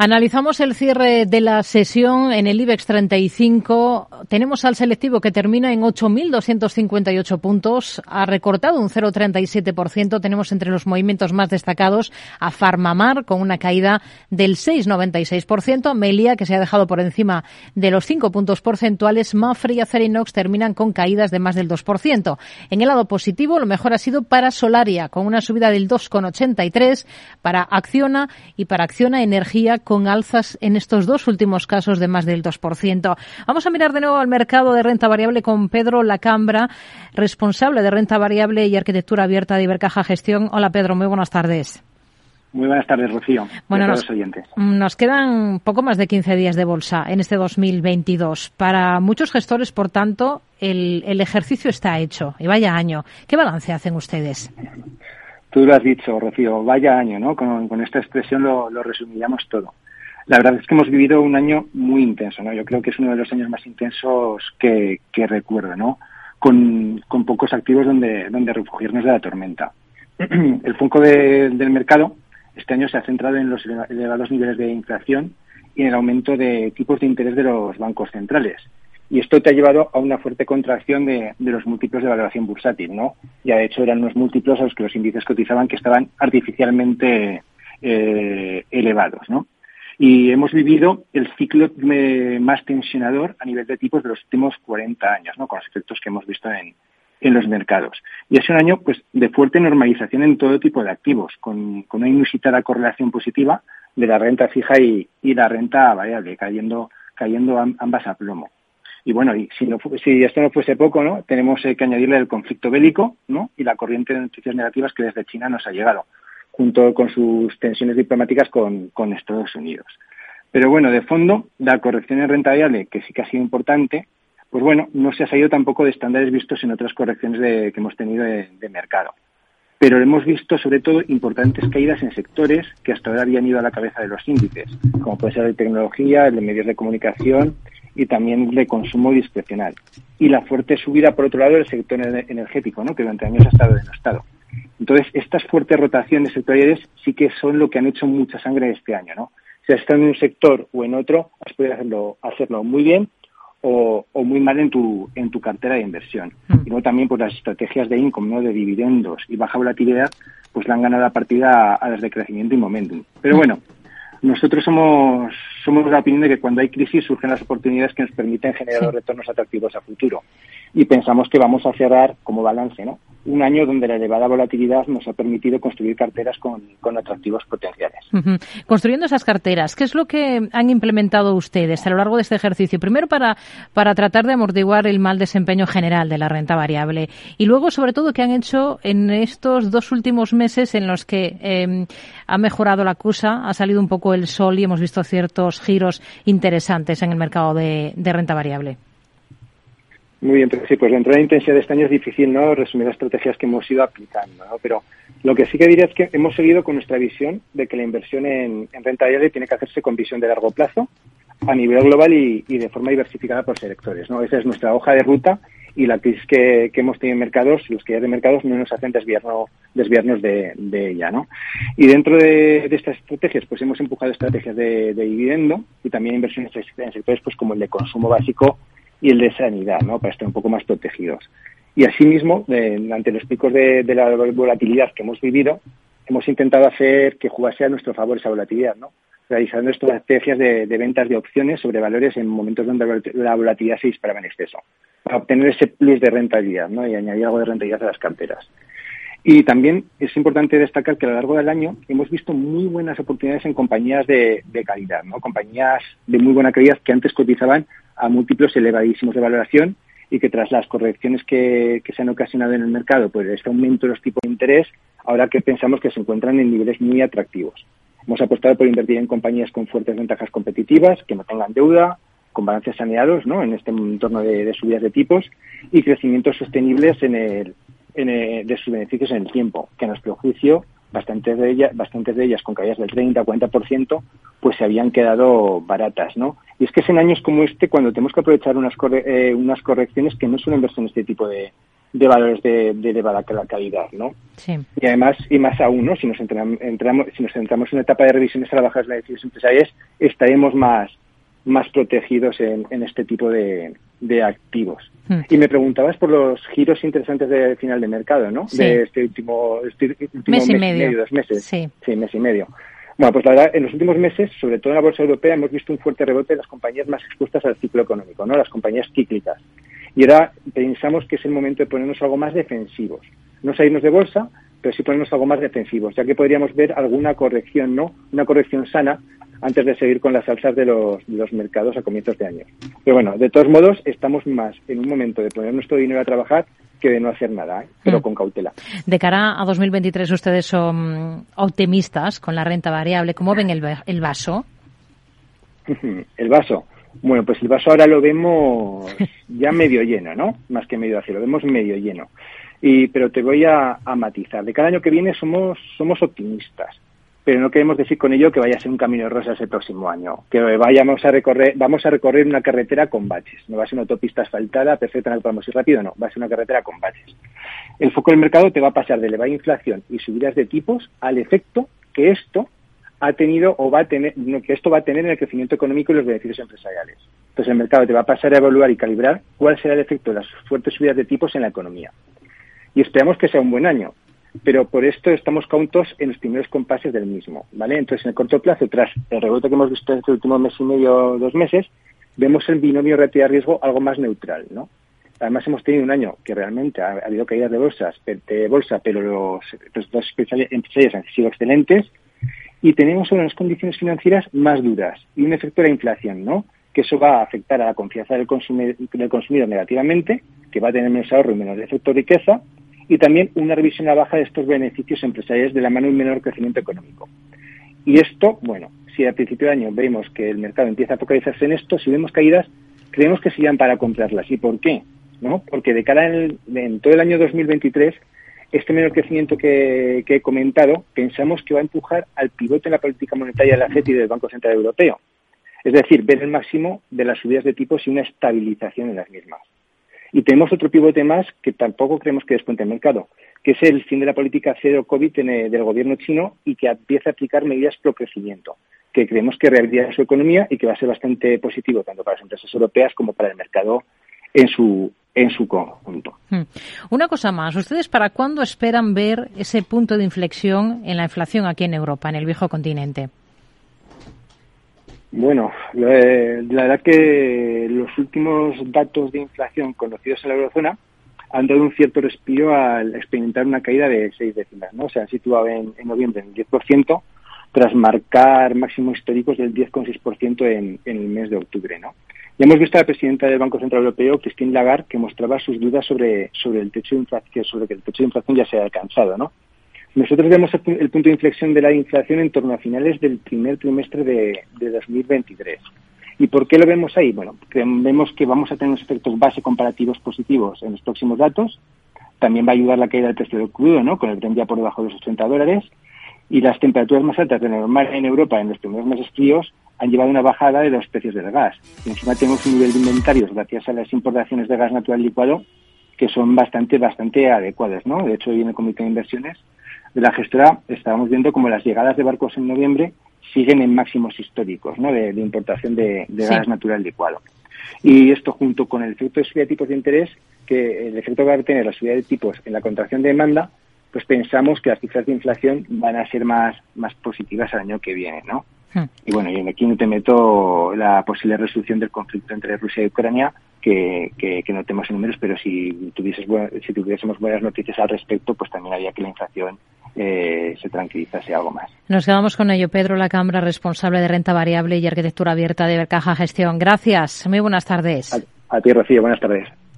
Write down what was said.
Analizamos el cierre de la sesión en el IBEX 35. Tenemos al selectivo que termina en 8.258 puntos. Ha recortado un 0,37%. Tenemos entre los movimientos más destacados a Farmamar con una caída del 6,96%. Melia que se ha dejado por encima de los 5 puntos porcentuales. Mafre y Acerinox terminan con caídas de más del 2%. En el lado positivo, lo mejor ha sido para Solaria con una subida del 2,83%, para Acciona y para Acciona Energía con alzas en estos dos últimos casos de más del 2%. Vamos a mirar de nuevo al mercado de renta variable con Pedro Lacambra, responsable de renta variable y arquitectura abierta de Ibercaja Gestión. Hola Pedro, muy buenas tardes. Muy buenas tardes, Rocío. Bueno, nos, oyentes. nos quedan poco más de 15 días de bolsa en este 2022. Para muchos gestores, por tanto, el, ejercicio está hecho. Y vaya año. ¿Qué balance hacen ustedes? Tú lo has dicho, Rocío, vaya año, ¿no? Con, esta expresión lo, resumiríamos todo. La verdad es que hemos vivido un año muy intenso, ¿no? Yo creo que es uno de los años más intensos que, recuerdo, ¿no? Con, pocos activos donde, donde refugiarnos de la tormenta. El foco del mercado este año se ha centrado en los elevados niveles de inflación y en el aumento de tipos de interés de los bancos centrales. Y esto te ha llevado a una fuerte contracción de, los múltiplos de valoración bursátil, ¿no? Ya de hecho eran unos múltiplos a los que los índices cotizaban que estaban artificialmente eh, elevados, ¿no? Y hemos vivido el ciclo más tensionador a nivel de tipos de los últimos 40 años, ¿no? Con los efectos que hemos visto en, en los mercados. Y es un año pues de fuerte normalización en todo tipo de activos, con, con una inusitada correlación positiva de la renta fija y, y la renta variable, cayendo, cayendo ambas a plomo. Y bueno, y si, no, si esto no fuese poco, ¿no? Tenemos eh, que añadirle el conflicto bélico, ¿no? Y la corriente de noticias negativas que desde China nos ha llegado, junto con sus tensiones diplomáticas con, Estados Unidos. Pero bueno, de fondo, la corrección en renta variable, que sí que ha sido importante, pues bueno, no se ha salido tampoco de estándares vistos en otras correcciones de, que hemos tenido de, de mercado. Pero hemos visto sobre todo importantes caídas en sectores que hasta ahora habían ido a la cabeza de los índices, como puede ser el de tecnología, el de medios de comunicación y también de consumo discrecional. Y la fuerte subida, por otro lado, del sector energético, ¿no? que durante años ha estado denostado. Entonces, estas fuertes rotaciones sectoriales sí que son lo que han hecho mucha sangre este año. ¿no? Si has estado en un sector o en otro, has podido hacerlo, hacerlo muy bien o, muy mal en tu, en tu cartera de inversión. Mm. Y luego también por pues, las estrategias de income, ¿no? de dividendos y baja volatilidad, pues le han ganado la partida a, las de crecimiento y momentum. Pero mm. bueno, nosotros somos, somos de la opinión de que cuando hay crisis surgen las oportunidades que nos permiten generar retornos atractivos a futuro. Y pensamos que vamos a cerrar como balance, ¿no? un año donde la elevada volatilidad nos ha permitido construir carteras con, atractivos potenciales. Construyendo esas carteras, ¿qué es lo que han implementado ustedes a lo largo de este ejercicio? Primero, para, para tratar de amortiguar el mal desempeño general de la renta variable y luego, sobre todo, ¿qué han hecho en estos dos últimos meses en los que em, ha mejorado la CUSA, ha salido un poco el sol y hemos visto ciertos giros interesantes en el mercado de renta variable? Muy bien, pero sí, pues la entrada de intensidad de este año es difícil, ¿no? Resumir las estrategias que hemos ido aplicando, ¿no? Pero lo que sí que diría es que hemos seguido con nuestra visión de que la inversión en, renta variable tiene que hacerse con visión de largo plazo, a nivel global y, de forma diversificada por sectores, ¿no? Esa es nuestra hoja de ruta y la crisis que, hemos tenido en mercados, los que ya de mercados no nos hacen desviarnos, desviarnos de, ella, ¿no? Y dentro de, estas estrategias, pues hemos empujado estrategias de, de dividendo y también inversiones en sectores pues como el de consumo básico y el de sanidad, ¿no? Para estar un poco más protegidos. Y asimismo, ante los picos de, la volatilidad que hemos vivido, hemos intentado hacer que jugase a nuestro favor esa volatilidad, ¿no? Realizando estrategias de, ventas de opciones sobre valores en momentos donde la volatilidad se disparaba en exceso, para obtener ese plus de rentabilidad, ¿no? Y añadir algo de rentabilidad a las carteras. Y también es importante destacar que a lo largo del año hemos visto muy buenas oportunidades en compañías de, de calidad, ¿no? Compañías de muy buena calidad que antes cotizaban a múltiplos elevadísimos de valoración y que tras las correcciones que, se han ocasionado en el mercado, pues este aumento de los tipos de interés, ahora que pensamos que se encuentran en niveles muy atractivos. Hemos apostado por invertir en compañías con fuertes ventajas competitivas, que no tengan deuda, con balances saneados ¿no? en este entorno de, subidas de tipos y crecimientos sostenibles en el, de sus beneficios en el tiempo, que a nuestro juicio bastantes de ellas, bastantes de ellas con caídas del 30 o 40%, pues se habían quedado baratas, ¿no? Y es que es en años como este cuando tenemos que aprovechar unas, eh, unas correcciones que no suelen verse en este tipo de, de valores de, de elevada calidad, ¿no? Sí. Y además, y más aún, ¿no? Si nos entramos, si nos centramos en una etapa de revisiones a las bajas beneficios empresariales, estaremos más, más protegidos en, en este tipo de, de activos. Hmm. Y me preguntabas por los giros interesantes de final de mercado, ¿no? De este último, este mes, y medio. dos meses. Sí. sí, mes y medio. Bueno, pues la verdad, en los últimos meses, sobre todo en la bolsa europea, hemos visto un fuerte rebote de las compañías más expuestas al ciclo económico, ¿no? Las compañías cíclicas. Y ahora pensamos que es el momento de ponernos algo más defensivos. No salirnos de bolsa, pero sí ponernos algo más defensivos, ya que podríamos ver alguna corrección, ¿no? Una corrección sana antes de seguir con las alzas de los, mercados a comienzos de año. Pero bueno, de todos modos, estamos más en un momento de poner nuestro dinero a trabajar que de no hacer nada, ¿eh? pero mm. con cautela. De cara a 2023, ustedes son optimistas con la renta variable. ¿Cómo ven el, el vaso? el vaso. Bueno, pues el vaso ahora lo vemos ya medio lleno, ¿no? Más que medio vacío, lo vemos medio lleno. Y, pero te voy a, matizar. De cada año que viene somos, somos optimistas pero no queremos decir con ello que vaya a ser un camino de rosas el próximo año, que vayamos a recorrer, vamos a recorrer una carretera con baches, no va a ser una autopista asfaltada perfecta en la que podamos ir rápido, no, va a ser una carretera con baches. El foco del mercado te va a pasar de elevada inflación y subidas de tipos al efecto que esto ha tenido o va a tener, que esto va a tener en el crecimiento económico y los beneficios empresariales. Entonces el mercado te va a pasar a evaluar y calibrar cuál será el efecto de las fuertes subidas de tipos en la economía. Y esperamos que sea un buen año, pero por esto estamos cautos en los primeros compases del mismo, ¿vale? Entonces, en el corto plazo, tras el rebote que hemos visto en este último mes y medio, dos meses, vemos el binomio renta de riesgo algo más neutral, ¿no? Además, hemos tenido un año que realmente ha, habido caídas de bolsas, de bolsa, pero los resultados empresariales han sido excelentes y tenemos unas condiciones financieras más duras y un efecto de la inflación, ¿no? Que eso va a afectar a la confianza del consumidor, del consumidor negativamente, que va a tener menos ahorro y menos efecto de riqueza, y también una revisión a baja de estos beneficios empresariales de la mano de un menor crecimiento económico. Y esto, bueno, si a principio de año vemos que el mercado empieza a focalizarse en esto, si vemos caídas, creemos que serían para comprarlas. ¿Y por qué? ¿No? Porque de cara en, todo el año 2023, este menor crecimiento que, he comentado, pensamos que va a empujar al pivote en la política monetaria de la FED y del Banco Central Europeo. Es decir, ver el máximo de las subidas de tipos y una estabilización en las mismas. Y tenemos otro pivote más que tampoco creemos que descuente el mercado, que es el fin de la política cero COVID del gobierno chino y que empieza a aplicar medidas pro crecimiento, que creemos que rehabilitará su economía y que va a ser bastante positivo tanto para las empresas europeas como para el mercado en su en su conjunto. Hmm. Una cosa más, ¿ustedes para cuándo esperan ver ese punto de inflexión en la inflación aquí en Europa, en el viejo continente? Bueno, la, verdad que los últimos datos de inflación conocidos en la eurozona han dado un cierto respiro al experimentar una caída de seis décimas, ¿no? Se han situado en, noviembre en el 10%, tras marcar máximos históricos del 10,6% en, en el mes de octubre, ¿no? Ya hemos visto a la presidenta del Banco Central Europeo, Christine Lagarde, que mostraba sus dudas sobre, sobre el techo de inflación, sobre que el techo de inflación ya se ha alcanzado, ¿no? Nosotros vemos el punto de inflexión de la inflación en torno a finales del primer trimestre de, 2023. ¿Y por qué lo vemos ahí? Bueno, vemos que vamos a tener unos efectos base comparativos positivos en los próximos datos. También va a ayudar la caída del precio del crudo, ¿no? Con el tren ya por debajo de los 80 dólares. Y las temperaturas más altas de normal en Europa en los primeros meses fríos han llevado a una bajada de los precios del gas. Y encima tenemos un nivel de inventarios gracias a las importaciones de gas natural licuado que son bastante, bastante adecuadas, ¿no? De hecho, hoy en el Comité de Inversiones de la gestora estábamos viendo como las llegadas de barcos en noviembre siguen en máximos históricos ¿no? de, importación de, gas natural licuado. Y esto junto con el efecto de subida de tipos de interés, que el efecto que va a tener la subida de tipos en la contracción de demanda, pues pensamos que las cifras de inflación van a ser más, más positivas el año que viene, ¿no? Hmm. Y bueno, y aquí no te meto la posible resolución del conflicto entre Rusia y Ucrania, que, que, que no tenemos en números, pero si, tuvieses, si tuviésemos buenas noticias al respecto, pues también haría que la inflación eh, se tranquilizase algo más. Nos quedamos con ello. Pedro La Cámara, responsable de renta variable y arquitectura abierta de Bercaja Gestión. Gracias. Muy buenas tardes. a ti, Rocío. Buenas tardes.